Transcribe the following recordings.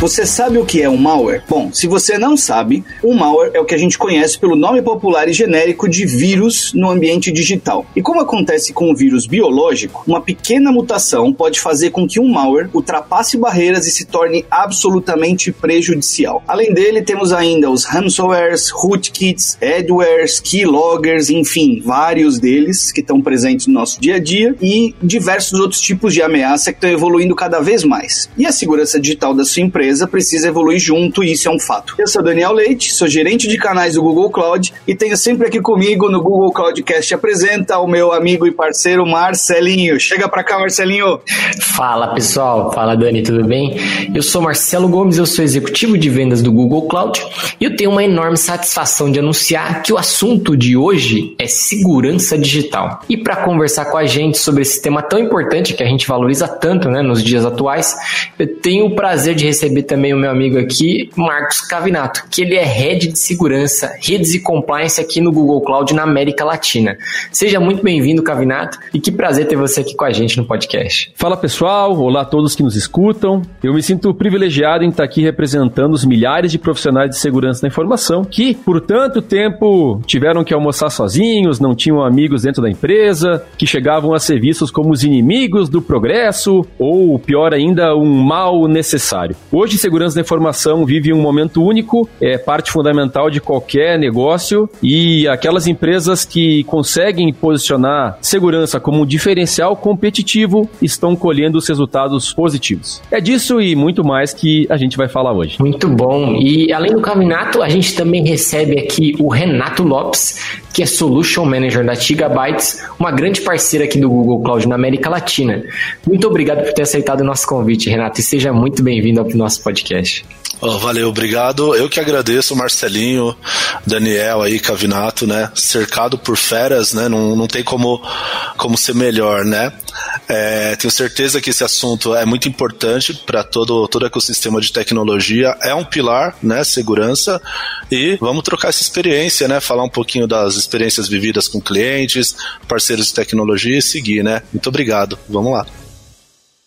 Você sabe o que é um malware? Bom, se você não sabe, um malware é o que a gente conhece pelo nome popular e genérico de vírus no ambiente digital. E como acontece com o vírus biológico, uma pequena mutação pode fazer com que um malware ultrapasse barreiras e se torne absolutamente prejudicial. Além dele, temos ainda os ransomwares, rootkits, adwares, keyloggers, enfim, vários deles que estão presentes no nosso dia a dia e diversos outros tipos de ameaça que estão evoluindo cada vez mais. E a segurança digital da sua empresa empresa precisa evoluir junto e isso é um fato. Eu sou Daniel Leite, sou gerente de canais do Google Cloud e tenho sempre aqui comigo no Google Cloudcast apresenta o meu amigo e parceiro Marcelinho. Chega pra cá, Marcelinho. Fala pessoal, fala Dani, tudo bem? Eu sou Marcelo Gomes, eu sou executivo de vendas do Google Cloud e eu tenho uma enorme satisfação de anunciar que o assunto de hoje é segurança digital. E para conversar com a gente sobre esse tema tão importante que a gente valoriza tanto né, nos dias atuais, eu tenho o prazer de receber receber também o meu amigo aqui, Marcos Cavinato, que ele é Head de Segurança, Redes e Compliance aqui no Google Cloud na América Latina. Seja muito bem-vindo, Cavinato, e que prazer ter você aqui com a gente no podcast. Fala pessoal, olá a todos que nos escutam. Eu me sinto privilegiado em estar aqui representando os milhares de profissionais de segurança da informação que, por tanto tempo, tiveram que almoçar sozinhos, não tinham amigos dentro da empresa, que chegavam a ser vistos como os inimigos do progresso ou, pior ainda, um mal necessário. Hoje Hoje, segurança da informação vive um momento único, é parte fundamental de qualquer negócio e aquelas empresas que conseguem posicionar segurança como um diferencial competitivo estão colhendo os resultados positivos. É disso e muito mais que a gente vai falar hoje. Muito bom. E além do Caminato, a gente também recebe aqui o Renato Lopes, que é Solution Manager da Gigabytes, uma grande parceira aqui do Google Cloud na América Latina. Muito obrigado por ter aceitado o nosso convite, Renato, e seja muito bem-vindo ao nosso podcast. Oh, valeu, obrigado. Eu que agradeço, Marcelinho, Daniel aí, Cavinato, né? Cercado por feras, né? Não, não tem como, como ser melhor, né? É, tenho certeza que esse assunto é muito importante para todo, todo ecossistema de tecnologia. É um pilar, né? Segurança. E vamos trocar essa experiência, né? Falar um pouquinho das experiências vividas com clientes, parceiros de tecnologia e seguir, né? Muito obrigado. Vamos lá.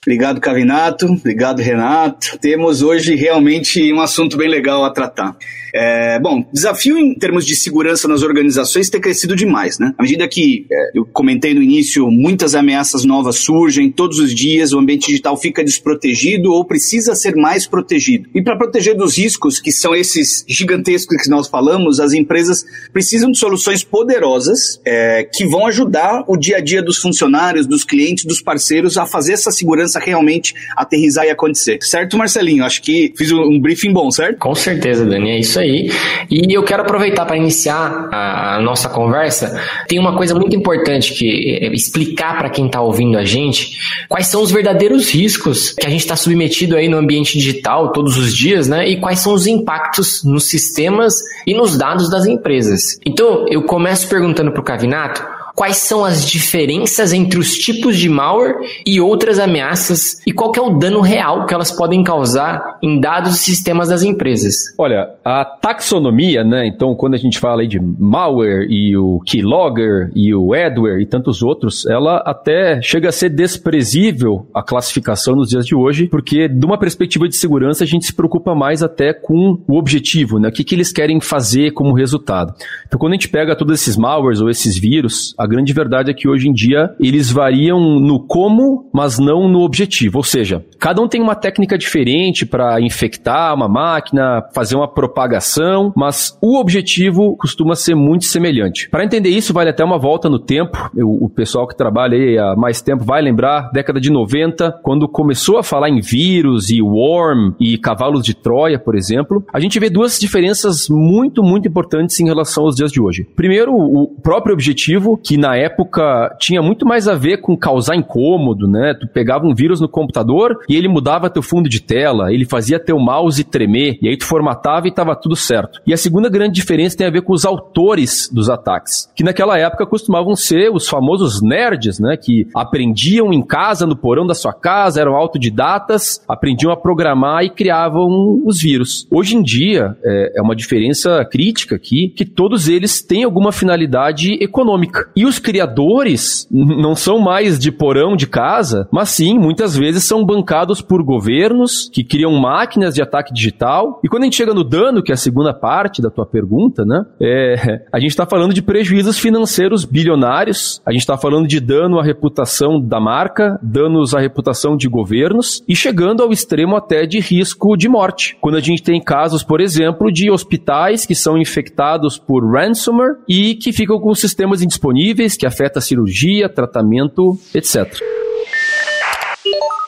Obrigado, Cavinato. Obrigado, Renato. Temos hoje realmente um assunto bem legal a tratar. É, bom, desafio em termos de segurança nas organizações tem crescido demais, né? À medida que é, eu comentei no início, muitas ameaças novas surgem todos os dias, o ambiente digital fica desprotegido ou precisa ser mais protegido. E para proteger dos riscos, que são esses gigantescos que nós falamos, as empresas precisam de soluções poderosas é, que vão ajudar o dia a dia dos funcionários, dos clientes, dos parceiros a fazer essa segurança realmente aterrizar e acontecer. Certo, Marcelinho? Acho que fiz um briefing bom, certo? Com certeza, Dani, é isso aí. E eu quero aproveitar para iniciar a, nossa conversa. Tem uma coisa muito importante que é explicar para quem está ouvindo a gente quais são os verdadeiros riscos que a gente está submetido aí no ambiente digital todos os dias, né? E quais são os impactos nos sistemas e nos dados das empresas. Então, eu começo perguntando para o Cavinato quais são as diferenças entre os tipos de malware e outras ameaças e qual é o dano real que elas podem causar em dados e sistemas das empresas. Olha, a taxonomia, né? Então, quando a gente fala de malware e o keylogger e o adware e tantos outros, ela até chega a ser desprezível a classificação nos dias de hoje, porque de uma perspectiva de segurança a gente se preocupa mais até com o objetivo, né? O que, que eles querem fazer como resultado. Então, quando a gente pega todos esses malwares ou esses vírus, a grande verdade é que hoje em dia eles variam no como, mas não no objetivo. Ou seja, cada um tem uma técnica diferente para infectar uma máquina, fazer uma propagação, mas o objetivo costuma ser muito semelhante. Para entender isso, vale até uma volta no tempo. Eu, o pessoal que trabalha aí há mais tempo vai lembrar, década de 90, quando começou a falar em vírus e worm e cavalos de Troia, por exemplo, a gente vê duas diferenças muito, muito importantes em relação aos dias de hoje. Primeiro, o próprio objetivo, que que na época tinha muito mais a ver com causar incômodo, né? Tu pegava um vírus no computador e ele mudava teu fundo de tela, ele fazia teu mouse tremer, e aí tu formatava e estava tudo certo. E a segunda grande diferença tem a ver com os autores dos ataques, que naquela época costumavam ser os famosos nerds, né? Que aprendiam em casa, no porão da sua casa, eram autodidatas, aprendiam a programar e criavam os vírus. Hoje em dia, é, é uma diferença crítica aqui, que todos eles têm alguma finalidade econômica. E E os criadores não são mais de porão de casa, mas sim, muitas vezes são bancados por governos que criam máquinas de ataque digital. E quando a gente chega no dano, que é a segunda parte da tua pergunta, né? É, a gente está falando de prejuízos financeiros bilionários, a gente está falando de dano à reputação da marca, danos à reputação de governos e chegando ao extremo até de risco de morte. Quando a gente tem casos, por exemplo, de hospitais que são infectados por ransomware e que ficam com sistemas indisponíveis, que afeta cirurgia, tratamento, etc.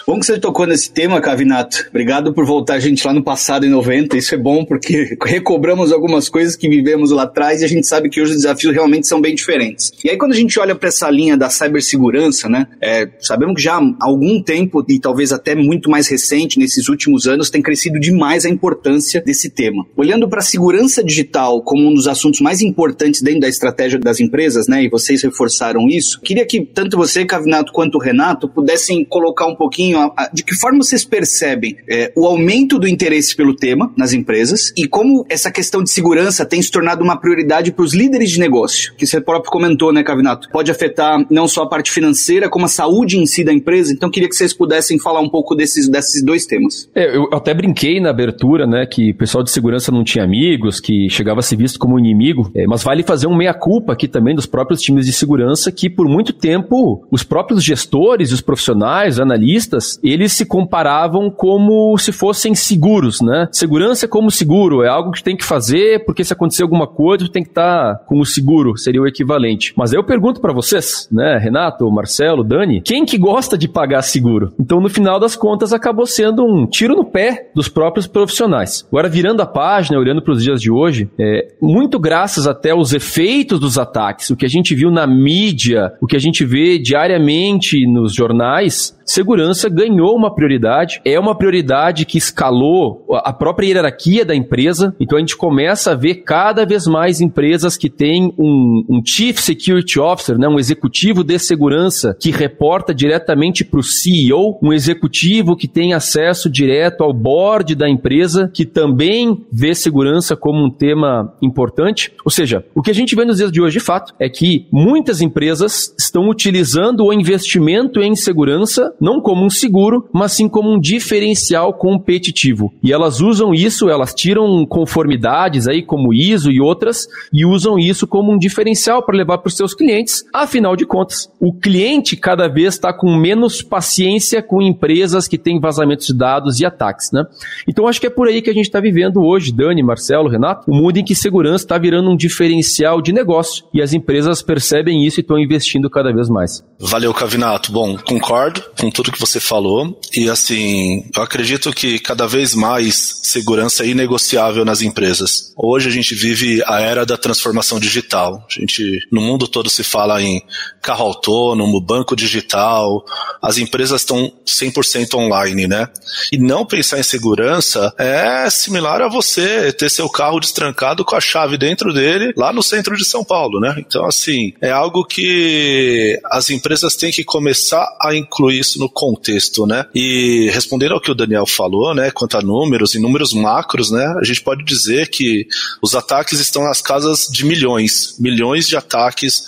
Bom que você tocou nesse tema, Cavinato. Obrigado por voltar a gente lá no passado, em 90. Isso é bom porque recobramos algumas coisas que vivemos lá atrás e a gente sabe que hoje os desafios realmente são bem diferentes. E aí, quando a gente olha para essa linha da cibersegurança, né, é, sabemos que já há algum tempo, e talvez até muito mais recente, nesses últimos anos, tem crescido demais a importância desse tema. Olhando para a segurança digital como um dos assuntos mais importantes dentro da estratégia das empresas, né, e vocês reforçaram isso, queria que tanto você, Cavinato, quanto o Renato pudessem colocar um pouquinho de que forma vocês percebem é, o aumento do interesse pelo tema nas empresas e como essa questão de segurança tem se tornado uma prioridade para os líderes de negócio, que você próprio comentou, né, Cavinato? Pode afetar não só a parte financeira, como a saúde em si da empresa. Então, queria que vocês pudessem falar um pouco desses, desses dois temas. É, eu até brinquei na abertura, né, que o pessoal de segurança não tinha amigos, que chegava a ser visto como inimigo, é, mas vale fazer um meia-culpa aqui também dos próprios times de segurança, que por muito tempo os próprios gestores, os profissionais, analistas, eles se comparavam como se fossem seguros, né? Segurança como seguro, é algo que tem que fazer, porque se acontecer alguma coisa, tem que estar tá com o seguro, seria o equivalente. Mas eu pergunto para vocês, né, Renato, Marcelo, Dani, quem que gosta de pagar seguro? Então, no final das contas, acabou sendo um tiro no pé dos próprios profissionais. Agora, virando a página, olhando para os dias de hoje, é, muito graças até aos efeitos dos ataques, o que a gente viu na mídia, o que a gente vê diariamente nos jornais, segurança ganhou uma prioridade, é uma prioridade que escalou a própria hierarquia da empresa, então a gente começa a ver cada vez mais empresas que têm um, um Chief Security Officer, né, um executivo de segurança que reporta diretamente para o CEO, um executivo que tem acesso direto ao board da empresa, que também vê segurança como um tema importante. Ou seja, o que a gente vê nos dias de hoje, de fato, é que muitas empresas estão utilizando o investimento em segurança não como um seguro, mas sim como um diferencial competitivo. E elas usam isso, elas tiram conformidades aí como ISO e outras e usam isso como um diferencial para levar para os seus clientes. Afinal de contas, o cliente cada vez está com menos paciência com empresas que têm vazamentos de dados e ataques, né? Então acho que é por aí que a gente está vivendo hoje, Dani, Marcelo, Renato, um mundo em que segurança está virando um diferencial de negócio e as empresas percebem isso e estão investindo cada vez mais. Valeu, Cavinato. Bom, concordo com tudo que você falou. E assim, eu acredito que cada vez mais segurança é inegociável nas empresas. Hoje a gente vive a era da transformação digital. A gente, no mundo todo se fala em carro autônomo, banco digital. As empresas estão 100% online, né? E não pensar em segurança é similar a você ter seu carro destrancado com a chave dentro dele lá no centro de São Paulo, né? Então, assim, é algo que as empresas têm que começar a incluir isso no contexto, né? E respondendo ao que o Daniel falou, né, quanto a números, em números macros, né, a gente pode dizer que os ataques estão nas casas de milhões, milhões de ataques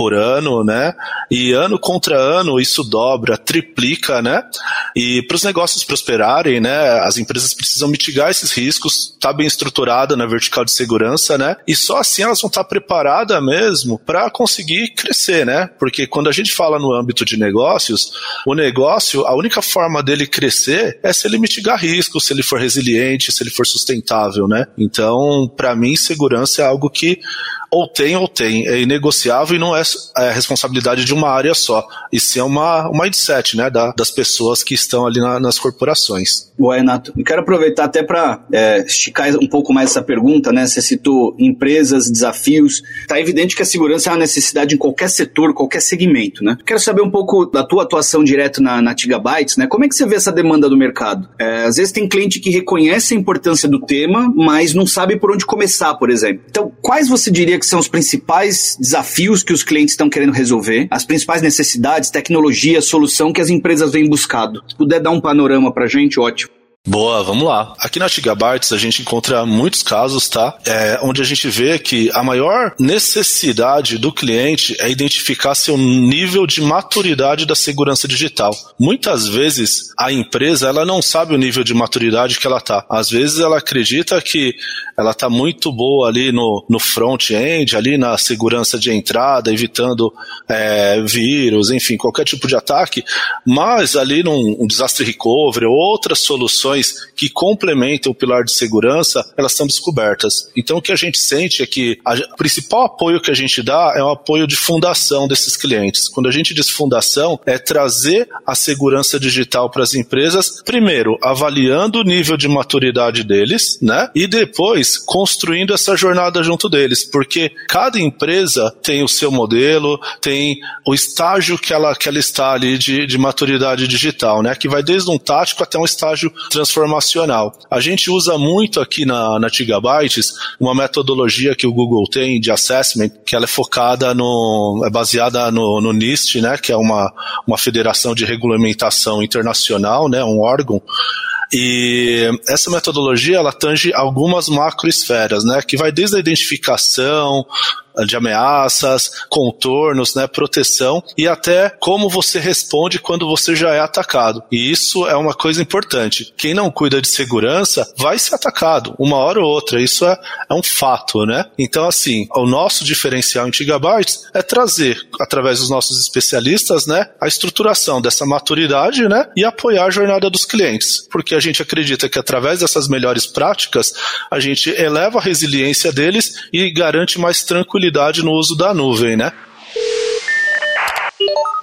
por ano, né? E ano contra ano isso dobra, triplica, né? E para os negócios prosperarem, né, as empresas precisam mitigar esses riscos, tá bem estruturada na vertical de segurança, né? E só assim elas vão estar tá preparadas mesmo para conseguir crescer, né? Porque quando a gente fala no âmbito de negócios, o negócio, a única forma dele crescer é se ele mitigar riscos, se ele for resiliente, se ele for sustentável, né? Então, para mim, segurança é algo que ou tem ou tem, é inegociável e não é, é responsabilidade de uma área só, sim é uma, um mindset né, da, das pessoas que estão ali na, nas corporações. Boa, Renato. Eu quero aproveitar até para é, esticar um pouco mais essa pergunta, né? Você citou empresas, desafios. Está evidente que a segurança é uma necessidade em qualquer setor, qualquer segmento, né? Quero saber um pouco da tua atuação direto na, na né? Como é que você vê essa demanda do mercado? É, às vezes tem cliente que reconhece a importância do tema, mas não sabe por onde começar, por exemplo. Então, quais você diria que são os principais desafios que os clientes estão querendo resolver, as principais necessidades, tecnologia, solução que as empresas vêm buscando. Se puder dar um panorama para gente, ótimo. Boa, vamos lá. Aqui na Gigabytes a gente encontra muitos casos, tá? É, onde a gente vê que a maior necessidade do cliente é identificar seu nível de maturidade da segurança digital. Muitas vezes a empresa ela não sabe o nível de maturidade que ela tá. Às vezes ela acredita que ela tá muito boa ali no, no front-end, ali na segurança de entrada, evitando é, vírus, enfim, qualquer tipo de ataque, mas ali num um desastre recovery ou outras soluções que complementam o pilar de segurança, elas são descobertas. Então o que a gente sente é que a, o principal apoio que a gente dá é o apoio de fundação desses clientes. Quando a gente diz fundação, é trazer a segurança digital para as empresas, primeiro avaliando o nível de maturidade deles, né? E depois construindo essa jornada junto deles, porque cada empresa tem o seu modelo, tem o estágio que ela, que ela está ali de, de maturidade digital, né? Que vai desde um tático até um estágio transformacional. A gente usa muito aqui na, na Gigabytes uma metodologia que o Google tem de assessment, que ela é focada no, é baseada no, no NIST, né, que é uma, uma federação de regulamentação internacional, né, um órgão e essa metodologia ela tange algumas macroesferas, né, que vai desde a identificação, de ameaças, contornos, né, proteção e até como você responde quando você já é atacado. E isso é uma coisa importante. Quem não cuida de segurança vai ser atacado uma hora ou outra. Isso é, é um fato, né? Então, assim, o nosso diferencial em Gigabytes é trazer, através dos nossos especialistas, né, a estruturação dessa maturidade, né, e apoiar a jornada dos clientes. Porque a gente acredita que através dessas melhores práticas, a gente eleva a resiliência deles e garante mais tranquilidade tranquilidade no uso da nuvem, né?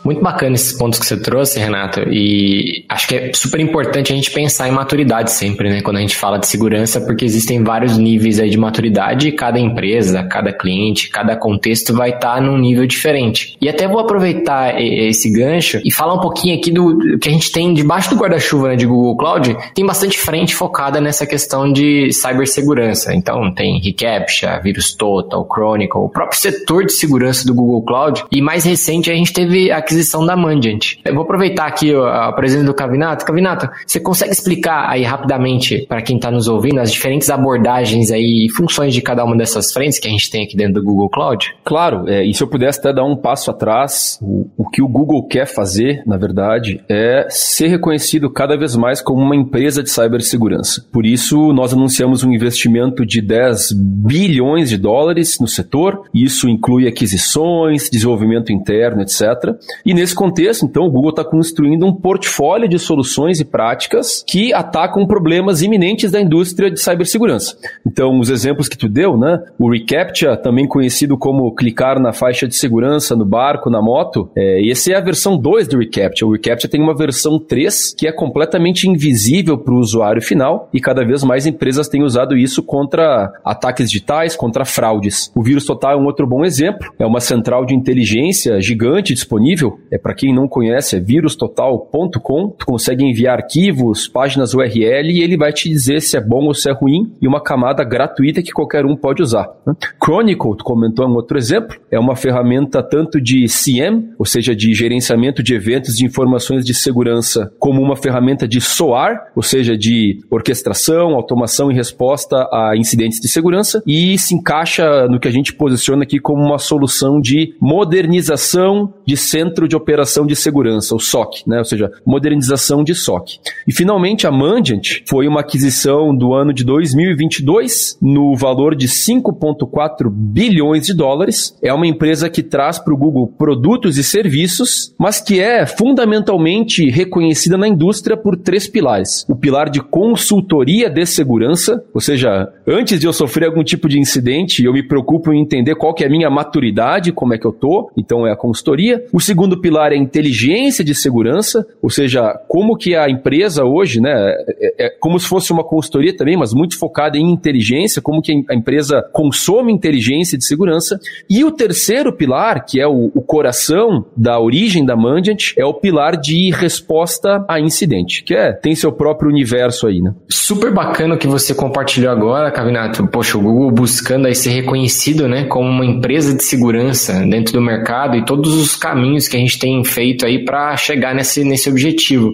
Muito bacana esses pontos que você trouxe, Renato, e acho que é super importante a gente pensar em maturidade sempre, né, quando a gente fala de segurança, porque existem vários níveis aí de maturidade e cada empresa, cada cliente, cada contexto vai estar tá num nível diferente. E até vou aproveitar esse gancho e falar um pouquinho aqui do que a gente tem debaixo do guarda-chuva né, de Google Cloud, tem bastante frente focada nessa questão de cibersegurança. Então tem reCAPTCHA, Virus Total, Chronicle, o próprio setor de segurança do Google Cloud, e mais recente a gente teve a aquisição da Mandiant. Eu vou aproveitar aqui a presença do Cavinato. Cavinato, você consegue explicar aí rapidamente para quem está nos ouvindo as diferentes abordagens aí e funções de cada uma dessas frentes que a gente tem aqui dentro do Google Cloud? Claro, é, e se eu pudesse até dar um passo atrás, o, o que o Google quer fazer, na verdade, é ser reconhecido cada vez mais como uma empresa de cibersegurança. Por isso, nós anunciamos um investimento de 10 bilhões de dólares no setor. Isso inclui aquisições, desenvolvimento interno, etc. E nesse contexto, então, o Google está construindo um portfólio de soluções e práticas que atacam problemas iminentes da indústria de cibersegurança. Então, os exemplos que tu deu, né? O reCAPTCHA, também conhecido como clicar na faixa de segurança no barco, na moto, é, essa é a versão 2 do reCAPTCHA. O reCAPTCHA tem uma versão 3 que é completamente invisível para o usuário final e cada vez mais empresas têm usado isso contra ataques digitais, contra fraudes. O vírus total é um outro bom exemplo. É uma central de inteligência gigante disponível É para quem não conhece, é virustotal.com. Tu consegue enviar arquivos, páginas URL e ele vai te dizer se é bom ou se é ruim e uma camada gratuita que qualquer um pode usar. Né? Chronicle, tu comentou um outro exemplo, é uma ferramenta tanto de CM, ou seja, de gerenciamento de eventos de informações de segurança, como uma ferramenta de SOAR, ou seja, de orquestração, automação e resposta a incidentes de segurança, e se encaixa no que a gente posiciona aqui como uma solução de modernização de centros Centro de Operação de Segurança, o SOC, né? ou seja, modernização de SOC. E finalmente a Mandiant foi uma aquisição do ano de 2022 no valor de 5,4 bilhões de dólares. É uma empresa que traz para o Google produtos e serviços, mas que é fundamentalmente reconhecida na indústria por três pilares. O pilar de consultoria de segurança, ou seja, antes de eu sofrer algum tipo de incidente, eu me preocupo em entender qual que é a minha maturidade, como é que eu tô, então é a consultoria. O segundo segundo pilar é inteligência de segurança, ou seja, como que a empresa hoje, né, é, é como se fosse uma consultoria também, mas muito focada em inteligência, como que a empresa consome inteligência de segurança. E o terceiro pilar, que é o, o coração da origem da Mandiant, é o pilar de resposta a incidente, que é, tem seu próprio universo aí, né? Super bacana o que você compartilhou agora, Cavinato. Poxa, o Google buscando aí ser reconhecido, né, como uma empresa de segurança dentro do mercado e todos os caminhos que que a gente tem feito aí para chegar nesse, nesse objetivo.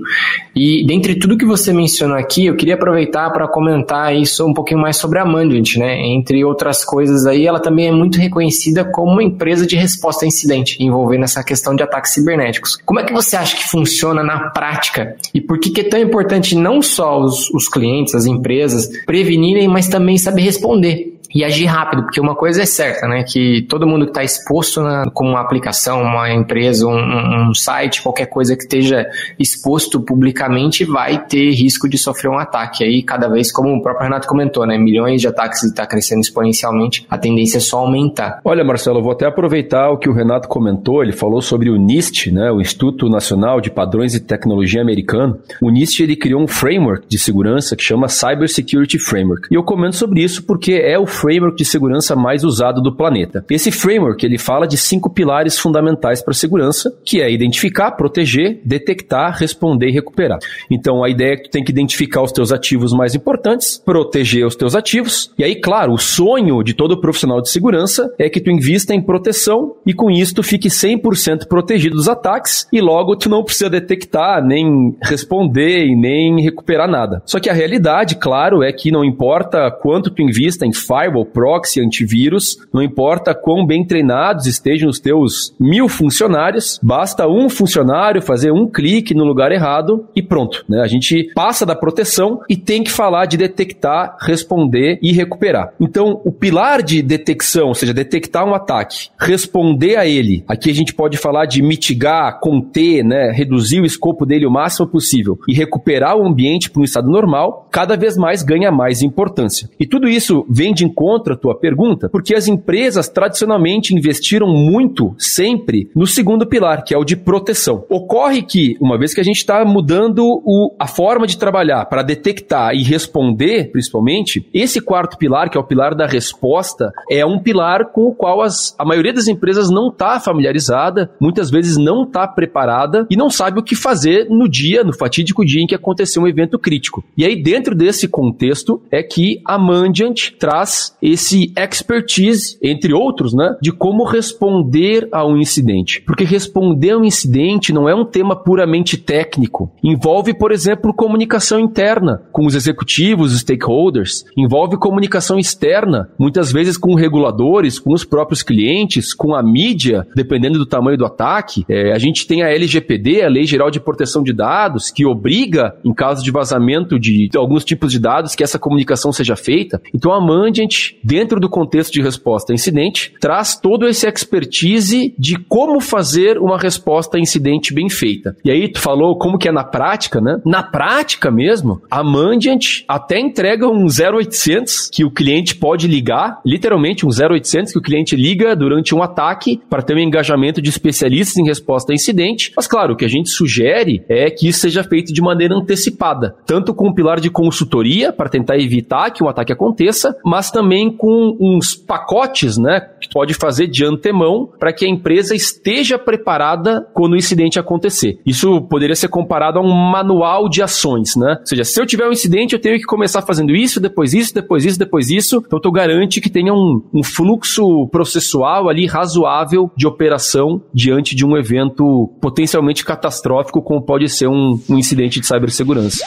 E dentre tudo que você mencionou aqui, eu queria aproveitar para comentar isso um pouquinho mais sobre a Mandiant, né? Entre outras coisas aí, ela também é muito reconhecida como uma empresa de resposta a incidente, envolvendo essa questão de ataques cibernéticos. Como é que você acha que funciona na prática? E por que, que é tão importante não só os, os clientes, as empresas, prevenirem, mas também saber responder? E agir rápido, porque uma coisa é certa, né? Que todo mundo que está exposto na, como uma aplicação, uma empresa, um, um, site, qualquer coisa que esteja exposto publicamente vai ter risco de sofrer um ataque. Aí, cada vez, como o próprio Renato comentou, né? Milhões de ataques está crescendo exponencialmente, a tendência é só aumentar. Olha, Marcelo, eu vou até aproveitar o que o Renato comentou. Ele falou sobre o NIST, né? O Instituto Nacional de Padrões e Tecnologia Americano. O NIST ele criou um framework de segurança que chama Cyber Security Framework. E eu comento sobre isso porque é o framework de segurança mais usado do planeta. Esse framework ele fala de cinco pilares fundamentais para segurança, que é identificar, proteger, detectar, responder e recuperar. Então a ideia é que tu tem que identificar os teus ativos mais importantes, proteger os teus ativos, e aí, claro, o sonho de todo profissional de segurança é que tu invista em proteção e com isso tu fique 100% protegido dos ataques e logo tu não precisa detectar, nem responder e nem recuperar nada. Só que a realidade, claro, é que não importa quanto tu invista em firewall firewall, proxy, antivírus, não importa quão bem treinados estejam os teus mil funcionários, basta um funcionário fazer um clique no lugar errado e pronto. Né? A gente passa da proteção e tem que falar de detectar, responder e recuperar. Então, o pilar de detecção, ou seja, detectar um ataque, responder a ele, aqui a gente pode falar de mitigar, conter, né, reduzir o escopo dele o máximo possível e recuperar o ambiente para um estado normal, cada vez mais ganha mais importância. E tudo isso vem de à tua pergunta, porque as empresas tradicionalmente investiram muito, sempre, no segundo pilar, que é o de proteção. Ocorre que, uma vez que a gente está mudando o, a forma de trabalhar para detectar e responder, principalmente, esse quarto pilar, que é o pilar da resposta, é um pilar com o qual as, a maioria das empresas não está familiarizada, muitas vezes não está preparada e não sabe o que fazer no dia, no fatídico dia em que aconteceu um evento crítico. E aí, dentro desse contexto, é que a Mandiant traz esse expertise, entre outros, né, de como responder a um incidente. Porque responder a um incidente não é um tema puramente técnico. Envolve, por exemplo, comunicação interna com os executivos, os stakeholders, envolve comunicação externa, muitas vezes com reguladores, com os próprios clientes, com a mídia, dependendo do tamanho do ataque. É, a gente tem a LGPD, a Lei Geral de Proteção de Dados, que obriga, em caso de vazamento de alguns tipos de dados, que essa comunicação seja feita. Então a Mandiant dentro do contexto de resposta a incidente, traz todo esse expertise de como fazer uma resposta a incidente bem feita. E aí tu falou como que é na prática, né? Na prática mesmo, a Mandiant até entrega um 0800 que o cliente pode ligar, literalmente um 0800 que o cliente liga durante um ataque para ter um engajamento de especialistas em resposta a incidente. Mas claro, o que a gente sugere é que isso seja feito de maneira antecipada, tanto com o pilar de consultoria para tentar evitar que um ataque aconteça, mas também também com uns pacotes, né, que pode fazer de antemão para que a empresa esteja preparada quando o incidente acontecer. Isso poderia ser comparado a um manual de ações, né? Ou seja, se eu tiver um incidente, eu tenho que começar fazendo isso, depois isso, depois isso, depois isso. Então, tu garante que tenha um, um fluxo processual ali razoável de operação diante de um evento potencialmente catastrófico, como pode ser um, um incidente de cibersegurança.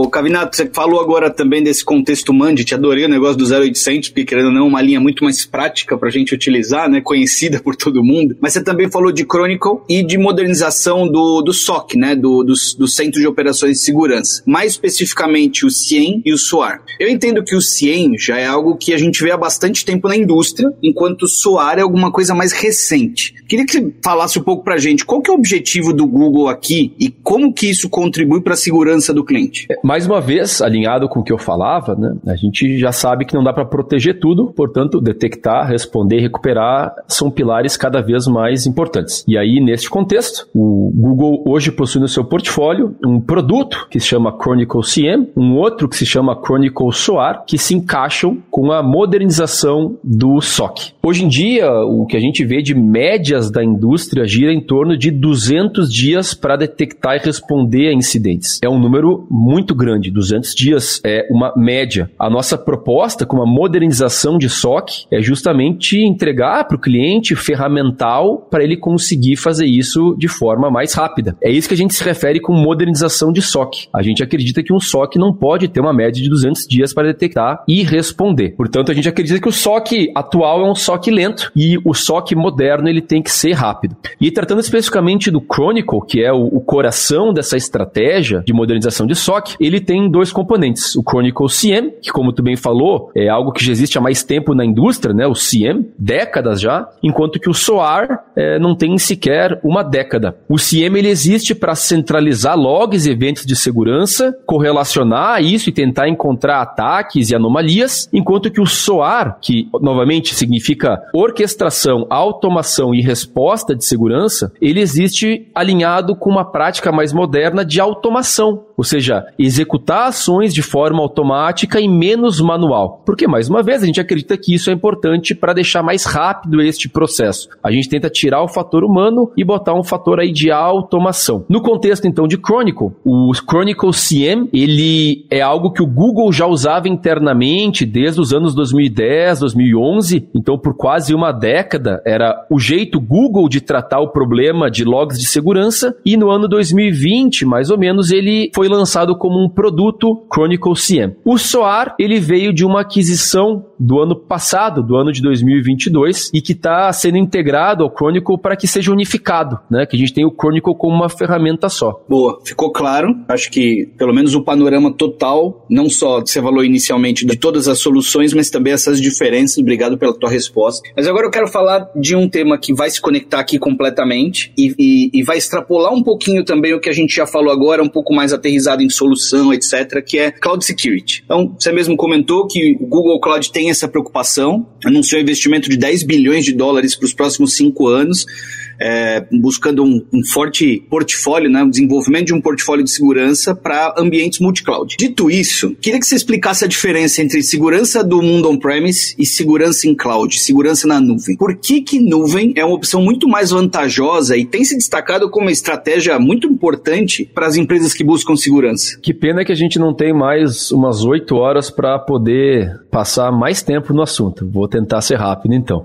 O Cavinato, você falou agora também desse contexto Mandit, adorei o negócio do 0800, porque querendo ou não, é uma linha muito mais prática para a gente utilizar, né, conhecida por todo mundo. Mas você também falou de Chronicle e de modernização do, do SOC, né, do, do, do Centro de Operações de Segurança. Mais especificamente o CIEM e o SOAR. Eu entendo que o CIEM já é algo que a gente vê há bastante tempo na indústria, enquanto o SOAR é alguma coisa mais recente. Queria que você falasse um pouco para a gente qual que é o objetivo do Google aqui e como que isso contribui para a segurança do cliente. Mais uma vez, alinhado com o que eu falava, né, a gente já sabe que não dá para proteger tudo, portanto, detectar, responder e recuperar são pilares cada vez mais importantes. E aí, neste contexto, o Google hoje possui no seu portfólio um produto que se chama Chronicle CM, um outro que se chama Chronicle SOAR, que se encaixam com a modernização do SOC. Hoje em dia, o que a gente vê de médias da indústria gira em torno de 200 dias para detectar e responder a incidentes. É um número muito grande. 200 dias é uma média. A nossa proposta com uma modernização de SOC é justamente entregar para o cliente ferramental para ele conseguir fazer isso de forma mais rápida. É isso que a gente se refere com modernização de SOC. A gente acredita que um SOC não pode ter uma média de 200 dias para detectar e responder. Portanto, a gente acredita que o SOC atual é um SOC lento e o SOC moderno ele tem que ser rápido. E tratando especificamente do Chronicle, que é o, o coração dessa estratégia de modernização de SOC, ele tem dois componentes. O Chronicle CM, que como tu bem falou, é algo que já existe há mais tempo na indústria, né? O CM, décadas já, enquanto que o SOAR é, não tem sequer uma década. O CM ele existe para centralizar logs e eventos de segurança, correlacionar isso e tentar encontrar ataques e anomalias, enquanto que o SOAR, que novamente significa orquestração, automação e resposta de segurança, ele existe alinhado com uma prática mais moderna de automação, ou seja, executar ações de forma automática e menos manual. Porque, mais uma vez, a gente acredita que isso é importante para deixar mais rápido este processo. A gente tenta tirar o fator humano e botar um fator aí de automação. No contexto, então, de Chronicle, o Chronicle CM, ele é algo que o Google já usava internamente desde os anos 2010, 2011, então por quase uma década era o jeito Google de tratar o problema de logs de segurança e no ano 2020, mais ou menos, ele foi lançado como um produto Chronicle CM. O SOAR, ele veio de uma aquisição do ano passado, do ano de 2022, e que está sendo integrado ao Chronicle para que seja unificado, né? Que a gente tem o Chronicle como uma ferramenta só. Boa, ficou claro. Acho que pelo menos o panorama total, não só você falou inicialmente de todas as soluções, mas também essas diferenças. Obrigado pela tua resposta. Mas agora eu quero falar de um tema que vai se conectar aqui completamente e, e, e vai extrapolar um pouquinho também o que a gente já falou agora, um pouco mais aterrizado em solução, etc., que é Cloud Security. Então, você mesmo comentou que o Google Cloud tem essa preocupação, anunciou um investimento de 10 bilhões de dólares para os próximos cinco anos é, buscando um, um, forte portfólio, né, o desenvolvimento de um portfólio de segurança para ambientes multi-cloud. Dito isso, queria que você explicasse a diferença entre segurança do mundo on-premise e segurança em cloud, segurança na nuvem. Por que que nuvem é uma opção muito mais vantajosa e tem se destacado como uma estratégia muito importante para as empresas que buscam segurança? Que pena que a gente não tem mais umas oito horas para poder passar mais tempo no assunto. Vou tentar ser rápido então.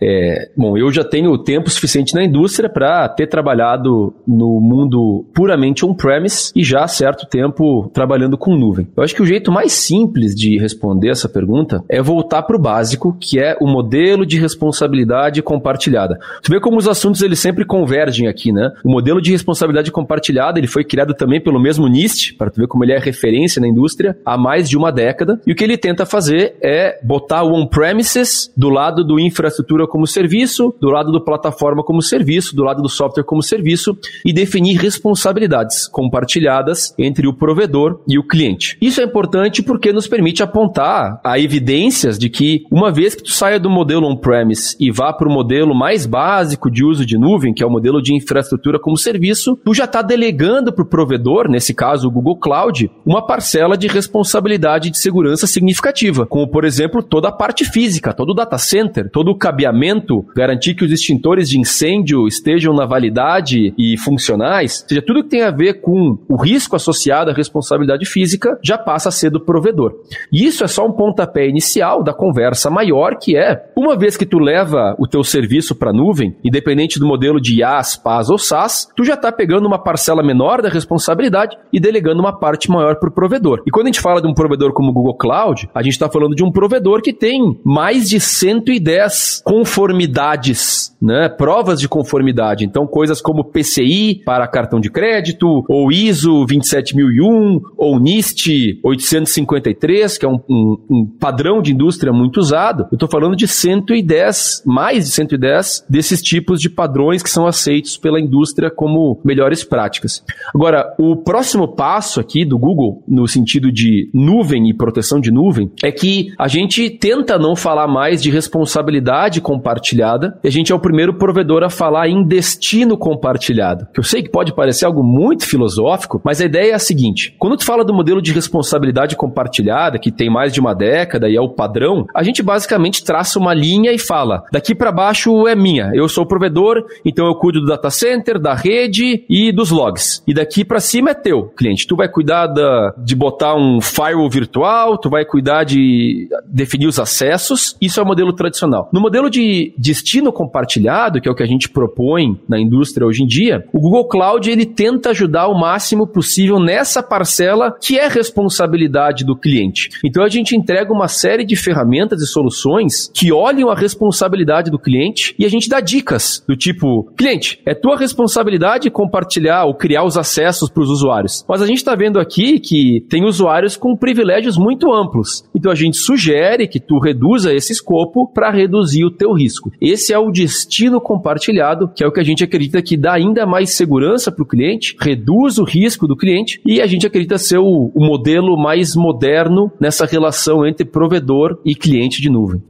É, bom, eu já tenho tempo suficiente na indústria para ter trabalhado no mundo puramente on-premise e já há certo tempo trabalhando com nuvem. Eu acho que o jeito mais simples de responder essa pergunta é voltar para o básico, que é o modelo de responsabilidade compartilhada. Tu vê como os assuntos eles sempre convergem aqui, né? O modelo de responsabilidade compartilhada ele foi criado também pelo mesmo NIST, para tu ver como ele é referência na indústria há mais de uma década. E o que ele tenta fazer é botar o on-premises do lado do infraestrutura como serviço, do lado do plataforma como serviço do lado do software como serviço e definir responsabilidades compartilhadas entre o provedor e o cliente. Isso é importante porque nos permite apontar a evidências de que uma vez que tu saia do modelo on-premise e vá para o modelo mais básico de uso de nuvem, que é o modelo de infraestrutura como serviço, tu já está delegando para o provedor, nesse caso o Google Cloud, uma parcela de responsabilidade de segurança significativa, como por exemplo toda a parte física, todo o data center, todo o cabeamento, garantir que os extintores de incêndio incêndio estejam na validade e funcionais, ou seja, tudo que tem a ver com o risco associado à responsabilidade física já passa a ser do provedor. E isso é só um pontapé inicial da conversa maior, que é, uma vez que tu leva o teu serviço para a nuvem, independente do modelo de IaaS, PaaS ou SaaS, tu já está pegando uma parcela menor da responsabilidade e delegando uma parte maior para o provedor. E quando a gente fala de um provedor como o Google Cloud, a gente está falando de um provedor que tem mais de 110 conformidades, né, provas de conformidade. Então, coisas como PCI para cartão de crédito, ou ISO 27001, ou NIST 853, que é um, um, um padrão de indústria muito usado. Eu estou falando de 110, mais de 110 desses tipos de padrões que são aceitos pela indústria como melhores práticas. Agora, o próximo passo aqui do Google, no sentido de nuvem e proteção de nuvem, é que a gente tenta não falar mais de responsabilidade compartilhada, e a gente é o primeiro provedor a falar em destino compartilhado, eu sei que pode parecer algo muito filosófico, mas a ideia é a seguinte: quando tu fala do modelo de responsabilidade compartilhada, que tem mais de uma década e é o padrão, a gente basicamente traça uma linha e fala: daqui para baixo é minha, eu sou o provedor, então eu cuido do data center, da rede e dos logs. E daqui para cima é teu, cliente. Tu vai cuidar cuidar da, de botar um firewall virtual, tu vai cuidar de definir os acessos. Isso é o modelo tradicional. No modelo de destino compartilhado, que é o que a gente propõe na indústria hoje em dia, o Google Cloud ele tenta ajudar o máximo possível nessa parcela que é responsabilidade do cliente. Então a gente entrega uma série de ferramentas e soluções que olham a responsabilidade do cliente e a gente dá dicas do tipo, cliente, é tua responsabilidade compartilhar ou criar os acessos para os usuários. Mas a gente está vendo aqui que tem usuários com privilégios muito amplos. Então a gente sugere que tu reduza esse escopo para reduzir o teu risco. Esse é o destino compartilhado, que é o que a gente acredita que dá ainda mais segurança para o cliente, reduz o risco do cliente e a gente acredita ser o, o modelo mais moderno nessa relação entre provedor e cliente de nuvem.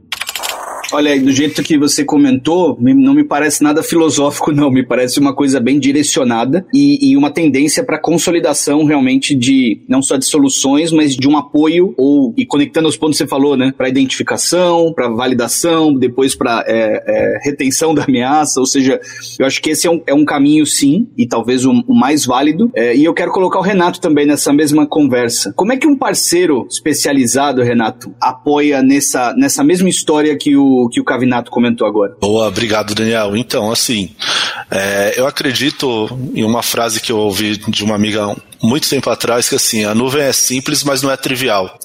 Olha, do jeito que você comentou, não me parece nada filosófico, não. Me parece uma coisa bem direcionada e, e uma tendência para consolidação realmente de não só de soluções, mas de um apoio ou e conectando os pontos que você falou, né? Para identificação, para validação, depois para é, é, retenção da ameaça. Ou seja, eu acho que esse é um, é um caminho, sim, e talvez o, o mais válido. É, e eu quero colocar o Renato também nessa mesma conversa. Como é que um parceiro especializado, Renato, apoia nessa, nessa mesma história que o que o Cavinato comentou agora. Boa, obrigado, Daniel. Então, assim, é, eu acredito em uma frase que eu ouvi de uma amiga muito tempo atrás, que assim, a nuvem é simples, mas não é trivial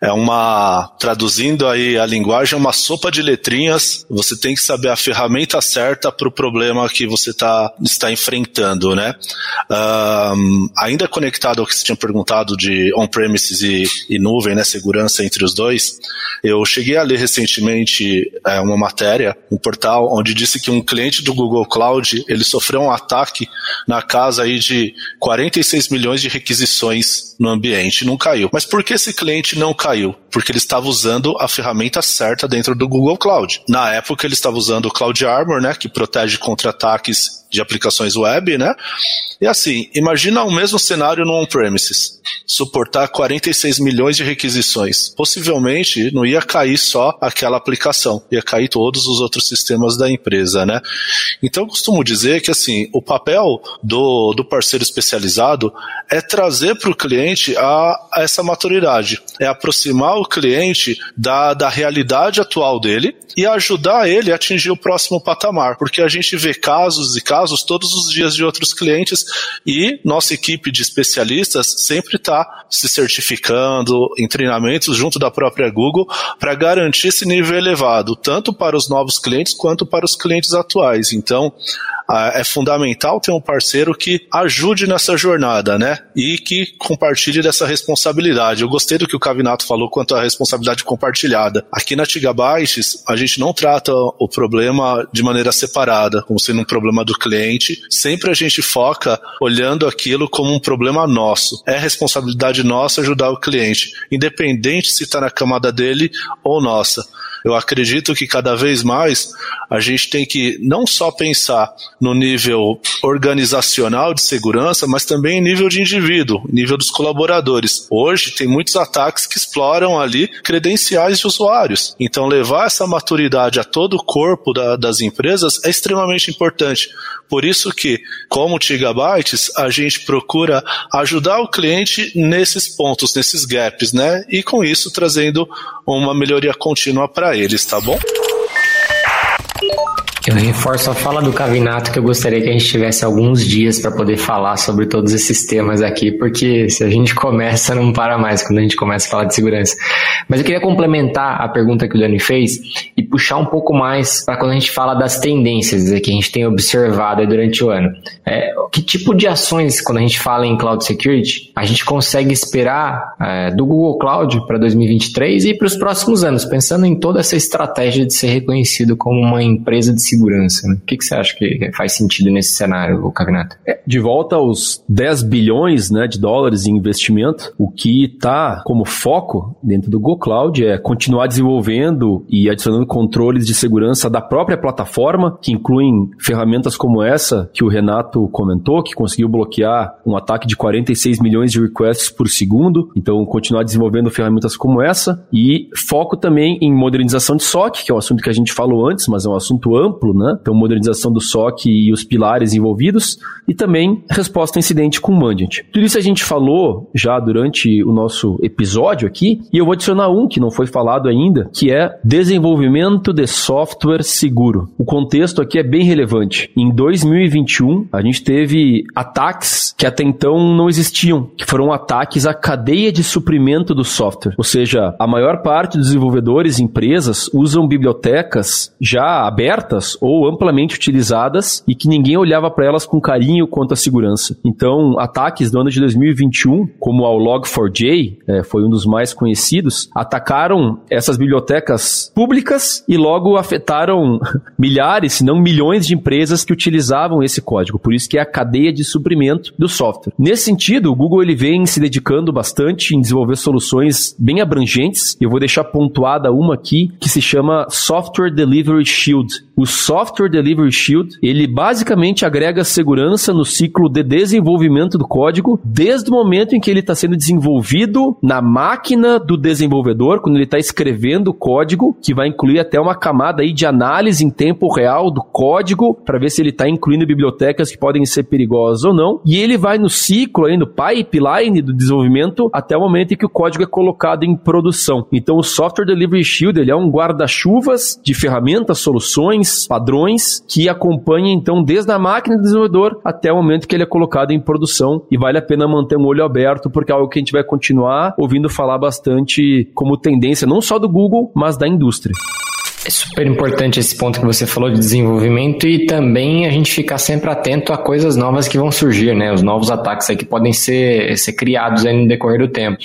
é uma, traduzindo aí a linguagem, é uma sopa de letrinhas. Você tem que saber a ferramenta certa para o problema que você tá, está enfrentando, né? Um, ainda conectado ao que você tinha perguntado de on-premises e, e, nuvem, né? Segurança entre os dois, eu cheguei a ler recentemente é, uma matéria, um portal, onde disse que um cliente do Google Cloud, ele sofreu um ataque na casa aí de 46 milhões de requisições no ambiente, não caiu. Mas por que esse cliente não caiu? Caiu, porque ele estava usando a ferramenta certa dentro do Google Cloud. Na época ele estava usando o Cloud Armor, né, que protege contra ataques de aplicações web, né? E assim, imagina o mesmo cenário no on-premises. Suportar 46 milhões de requisições. Possivelmente não ia cair só aquela aplicação, ia cair todos os outros sistemas da empresa, né? Então eu costumo dizer que assim, o papel do, do parceiro especializado é trazer para o cliente a, a essa maturidade, é aproximar o cliente da, da realidade atual dele e ajudar ele a atingir o próximo patamar, porque a gente vê casos e casos todos os dias de outros clientes e nossa equipe de especialistas sempre está se certificando em treinamentos junto da própria Google para garantir esse nível elevado, tanto para os novos clientes quanto para os clientes atuais. Então, é fundamental ter um parceiro que ajude nessa jornada, né? E que compartilhe dessa responsabilidade. Eu gostei do que o Cavinato falou quanto à responsabilidade compartilhada. Aqui na Gigabytes, a gente não trata o problema de maneira separada, como sendo um problema do cliente. Sempre a gente foca olhando aquilo como um problema nosso. É responsabilidade nossa ajudar o cliente, independente se está na camada dele ou nossa. Eu acredito que cada vez mais a gente tem que não só pensar no nível organizacional de segurança, mas também em nível de indivíduo, nível dos colaboradores. Hoje tem muitos ataques que exploram ali credenciais de usuários. Então levar essa maturidade a todo o corpo da, das empresas é extremamente importante. Por isso que, como Gigabytes, a gente procura ajudar o cliente nesses pontos, nesses gaps, né? E com isso trazendo uma melhoria contínua para eles, tá bom? Eu reforço a fala do Cavinato que eu gostaria que a gente tivesse alguns dias para poder falar sobre todos esses temas aqui, porque se a gente começa, não para mais quando a gente começa a falar de segurança. Mas eu queria complementar a pergunta que o Dani fez e puxar um pouco mais para quando a gente fala das tendências que a gente tem observado durante o ano. É, que tipo de ações, quando a gente fala em Cloud Security, a gente consegue esperar é, do Google Cloud para 2023 e para os próximos anos, pensando em toda essa estratégia de ser reconhecido como uma empresa de segurança segurança. Né? O que, que você acha que faz sentido nesse cenário, Cavinato? É, de volta aos 10 bilhões né, de dólares em investimento, o que está como foco dentro do GoCloud é continuar desenvolvendo e adicionando controles de segurança da própria plataforma, que incluem ferramentas como essa que o Renato comentou, que conseguiu bloquear um ataque de 46 milhões milhões de requests por segundo. Então, continuar desenvolvendo ferramentas como essa e foco também em modernização de SOC, que é um assunto que a gente falou antes, mas é um assunto amplo, né? Então, modernização do SOC e os pilares envolvidos e também resposta a incidente com Mandiant. Tudo isso a gente falou já durante o nosso episódio aqui e eu vou adicionar um que não foi falado ainda, que é desenvolvimento de software seguro. O contexto aqui é bem relevante. Em 2021, a gente teve ataques que até então não existiam, que foram ataques à cadeia de suprimento do software. Ou seja, a maior parte dos desenvolvedores empresas usam bibliotecas já abertas ou amplamente utilizadas e que ninguém olhava para elas com carinho quanto à segurança. Então, ataques do ano de 2021, como ao Log4j, é, foi um dos mais conhecidos, atacaram essas bibliotecas públicas e logo afetaram milhares, se não milhões de empresas que utilizavam esse código. Por isso que é a cadeia de suprimento do software. Nesse sentido, o Google ele vem se dedicando bastante em desenvolver soluções bem abrangentes. Eu vou deixar pontuada uma aqui que se chama Software Delivery Shield. O Software Delivery Shield, ele basicamente agrega segurança no ciclo de desenvolvimento do código, desde o momento em que ele está sendo desenvolvido na máquina do desenvolvedor, quando ele está escrevendo o código, que vai incluir até uma camada aí de análise em tempo real do código, para ver se ele está incluindo bibliotecas que podem ser perigosas ou não. E ele vai no ciclo aí, no pipeline do desenvolvimento, até o momento em que o código é colocado em produção. Então o Software Delivery Shield, ele é um guarda-chuvas de ferramentas, soluções, padrões que acompanham então desde a máquina do desenvolvedor até o momento que ele é colocado em produção e vale a pena manter um olho aberto porque é algo que a gente vai continuar ouvindo falar bastante como tendência não só do Google, mas da indústria. É super importante esse ponto que você falou de desenvolvimento e também a gente ficar sempre atento a coisas novas que vão surgir, né? Os novos ataques aí que podem ser, ser criados aí no decorrer do tempo.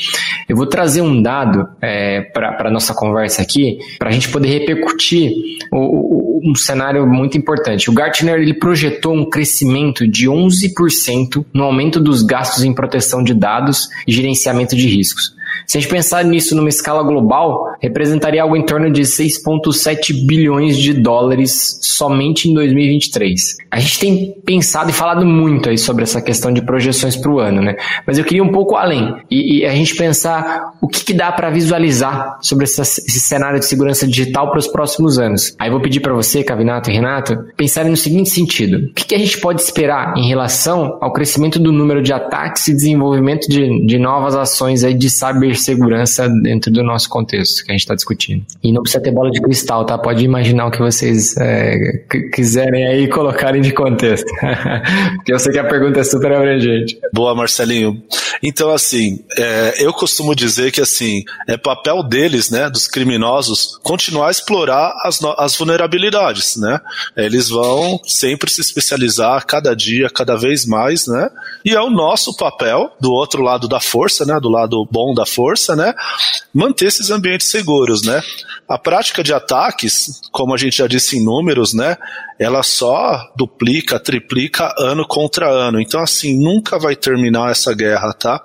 Eu vou trazer um dado é, para a nossa conversa aqui, para a gente poder repercutir o, o, um cenário muito importante. O Gartner ele projetou um crescimento de 11% no aumento dos gastos em proteção de dados e gerenciamento de riscos. Se a gente pensar nisso numa escala global, representaria algo em torno de 6,7 bilhões de dólares somente em 2023. A gente tem pensado e falado muito aí sobre essa questão de projeções para o ano, né? Mas eu queria um pouco além e, e a gente pensar o que, que dá para visualizar sobre essa, esse cenário de segurança digital para os próximos anos. Aí vou pedir para você, Cavinato e Renato, pensarem no seguinte sentido: o que, que, a gente pode esperar em relação ao crescimento do número de ataques e desenvolvimento de, de novas ações aí de cyber segurança dentro do nosso contexto que a gente está discutindo. E não precisa ter bola de cristal, tá? Pode imaginar o que vocês é, quiserem aí colocarem de contexto. Porque eu sei que a pergunta é super abrangente. Boa, Marcelinho. Então, assim, é, eu costumo dizer que, assim, é papel deles, né, dos criminosos, continuar a explorar as, as vulnerabilidades, né? Eles vão sempre se especializar cada dia, cada vez mais, né? E é o nosso papel, do outro lado da força, né, do lado bom da força, né, manter esses ambientes seguros, né? A prática de ataques, como a gente já disse em números, né, ela só duplica, triplica ano contra ano. Então, assim, nunca vai terminar essa guerra, tá?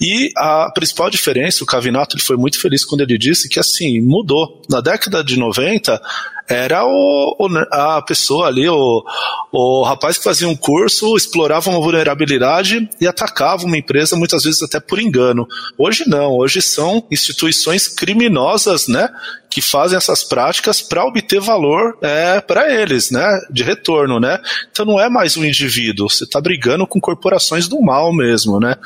E a principal diferença, o Cavinato ele foi muito feliz quando ele disse que, assim, mudou. Na década de 90, era o, o, a pessoa ali, o, o rapaz que fazia um curso, explorava uma vulnerabilidade e atacava uma empresa, muitas vezes até por engano. Hoje não, hoje são instituições criminosas, né? Que fazem essas práticas para obter valor é, para eles, né, de retorno, né. Então não é mais um indivíduo, você está brigando com corporações do mal mesmo, né.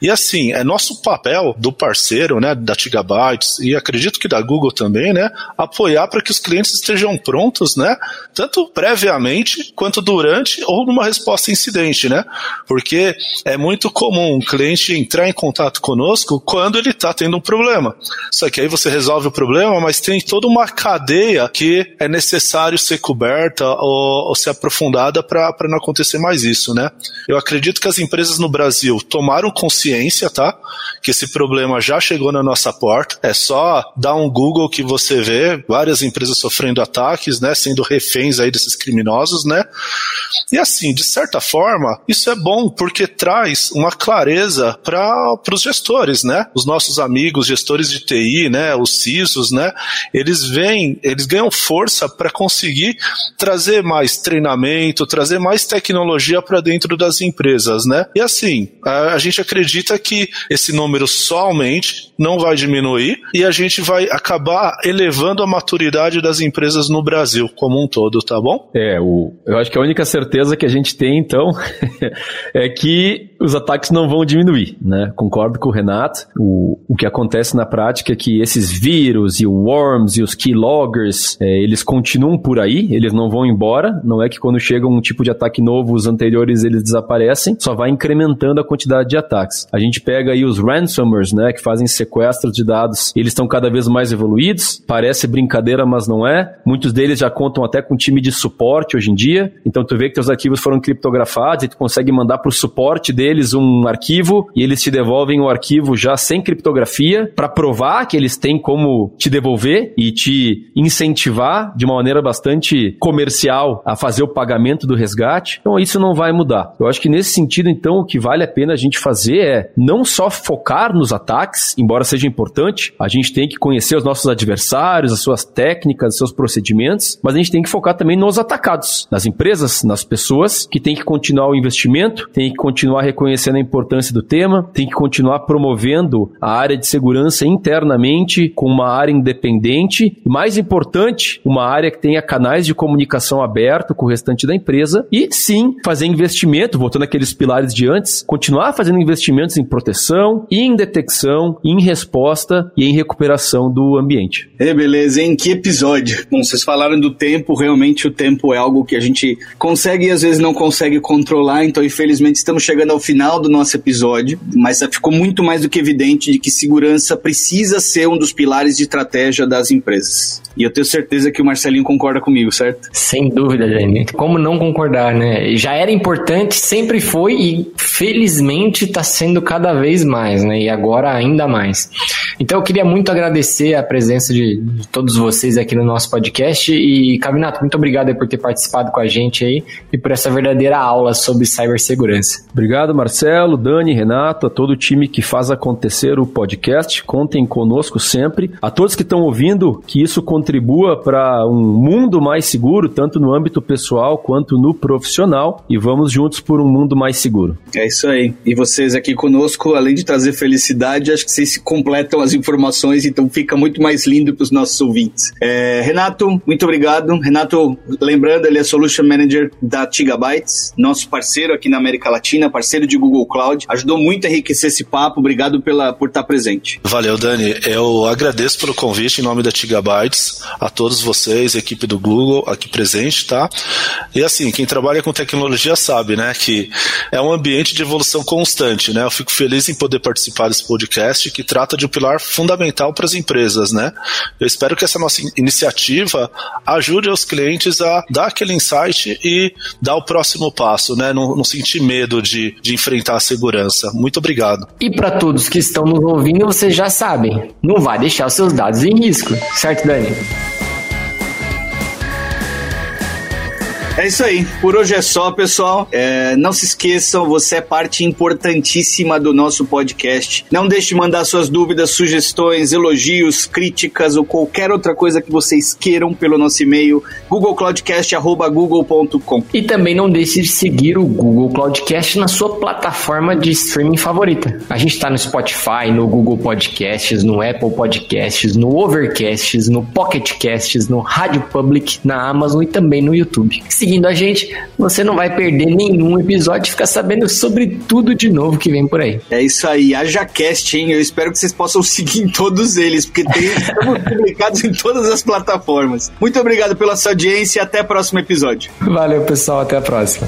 E assim é nosso papel do parceiro, né, da Gigabytes e acredito que da Google também, né, apoiar para que os clientes estejam prontos, né, tanto previamente quanto durante ou numa resposta a incidente, né, porque é muito comum um cliente entrar em contato conosco quando ele está tendo um problema. Só que aí você resolve o problema, mas mas tem toda uma cadeia que é necessário ser coberta ou, ou ser aprofundada para não acontecer mais isso, né? Eu acredito que as empresas no Brasil tomaram consciência, tá? Que esse problema já chegou na nossa porta. É só dar um Google que você vê várias empresas sofrendo ataques, né? Sendo reféns aí desses criminosos, né? E assim, de certa forma, isso é bom porque traz uma clareza para os gestores, né? Os nossos amigos gestores de TI, né? Os CISOs, né? Eles vêm, eles ganham força para conseguir trazer mais treinamento, trazer mais tecnologia para dentro das empresas, né? E assim, a, a gente acredita que esse número só aumente, não vai diminuir e a gente vai acabar elevando a maturidade das empresas no Brasil como um todo, tá bom? É, o, eu acho que a única certeza que a gente tem então é que os ataques não vão diminuir, né? Concordo com o Renato. O, o que acontece na prática é que esses vírus e o worms e os keyloggers, é, eles continuam por aí, eles não vão embora. Não é que quando chega um tipo de ataque novo, os anteriores eles desaparecem, só vai incrementando a quantidade de ataques. A gente pega aí os ransomers, né, que fazem sequestros de dados, eles estão cada vez mais evoluídos. Parece brincadeira, mas não é. Muitos deles já contam até com time de suporte hoje em dia. Então tu vê que teus arquivos foram criptografados e tu consegue mandar para o suporte deles um arquivo e eles te devolvem o arquivo já sem criptografia para provar que eles têm como te devolver e te incentivar de uma maneira bastante comercial a fazer o pagamento do resgate. Então isso não vai mudar. Eu acho que nesse sentido, então, o que vale a pena a gente fazer é não só focar nos ataques, embora seja importante, a gente tem que conhecer os nossos adversários, as suas técnicas, os seus procedimentos, mas a gente tem que focar também nos atacados, nas empresas, nas pessoas que tem que continuar o investimento, tem que continuar reconhecendo a importância do tema, tem que continuar promovendo a área de segurança internamente com uma área independente e mais importante, uma área que tenha canais de comunicação aberto com o restante da empresa e sim fazer investimento, voltando àqueles pilares de antes, continuar fazendo investimentos em proteção, em detecção, em resposta e em recuperação do ambiente. É, beleza, em que episódio? Bom, vocês falaram do tempo, realmente o tempo é algo que a gente consegue e às vezes não consegue controlar, então infelizmente estamos chegando ao final do nosso episódio, mas ficou muito mais do que evidente de que segurança precisa ser um dos pilares de estratégia das empresas. E eu tenho certeza que o Marcelinho concorda comigo, certo? Sem dúvida, Dani. Como não concordar, né? Já era importante, sempre foi e felizmente está sendo cada vez mais, né? E agora ainda mais. Então eu queria muito agradecer a presença de, de todos vocês aqui no nosso podcast e Cavinato, muito obrigado por ter participado com a gente aí e por essa verdadeira aula sobre cibersegurança. Obrigado, Marcelo, Dani, Renato, a todo o time que faz acontecer o podcast. Contem conosco sempre. A todos que estão ouvindo, que isso contribua para um mundo mais seguro, tanto no âmbito pessoal quanto no profissional. E vamos juntos por um mundo mais seguro. É isso aí. E vocês aqui conosco, além de trazer felicidade, acho que vocês completam as informações, então fica muito mais lindo para os nossos ouvintes. É, Renato, muito obrigado. Renato, lembrando, ele é Solution Manager da Gigabytes, nosso parceiro aqui na América Latina, parceiro de Google Cloud. Ajudou muito a enriquecer esse papo. Obrigado pela, por estar presente. Valeu, Dani. Eu agradeço pelo convite em nome da Gigabytes, a todos vocês, equipe do Google aqui presente, tá? E assim, quem trabalha com tecnologia sabe, né, que é um ambiente de evolução constante, né? Eu fico feliz em poder participar desse podcast que trata de um pilar fundamental para as empresas, né? Eu espero que essa nossa iniciativa ajude os clientes a dar aquele insight e dar o próximo passo, né? Não, não sentir medo de, de enfrentar a segurança. Muito obrigado. E para todos que estão nos ouvindo, vocês já sabem, não vai deixar os seus dados em risco, certo, Dani? É isso aí. Por hoje é só, pessoal. É, não se esqueçam, você é parte importantíssima do nosso podcast. Não deixe de mandar suas dúvidas, sugestões, elogios, críticas ou qualquer outra coisa que vocês queiram pelo nosso e-mail googlecloudcast.google.com. E também não deixe de seguir o Google Cloudcast na sua plataforma de streaming favorita. A gente está no Spotify, no Google Podcasts, no Apple Podcasts, no Overcasts, no Pocket Casts, no Radio Public, na Amazon e também no YouTube. Se seguindo a gente, você não vai perder nenhum episódio e ficar sabendo sobre tudo de novo que vem por aí. É isso aí, haja cast, hein? Eu espero que vocês possam seguir em todos eles, porque tem, estamos publicados em todas as plataformas. Muito obrigado pela sua audiência e até o próximo episódio. Valeu, pessoal, até a próxima.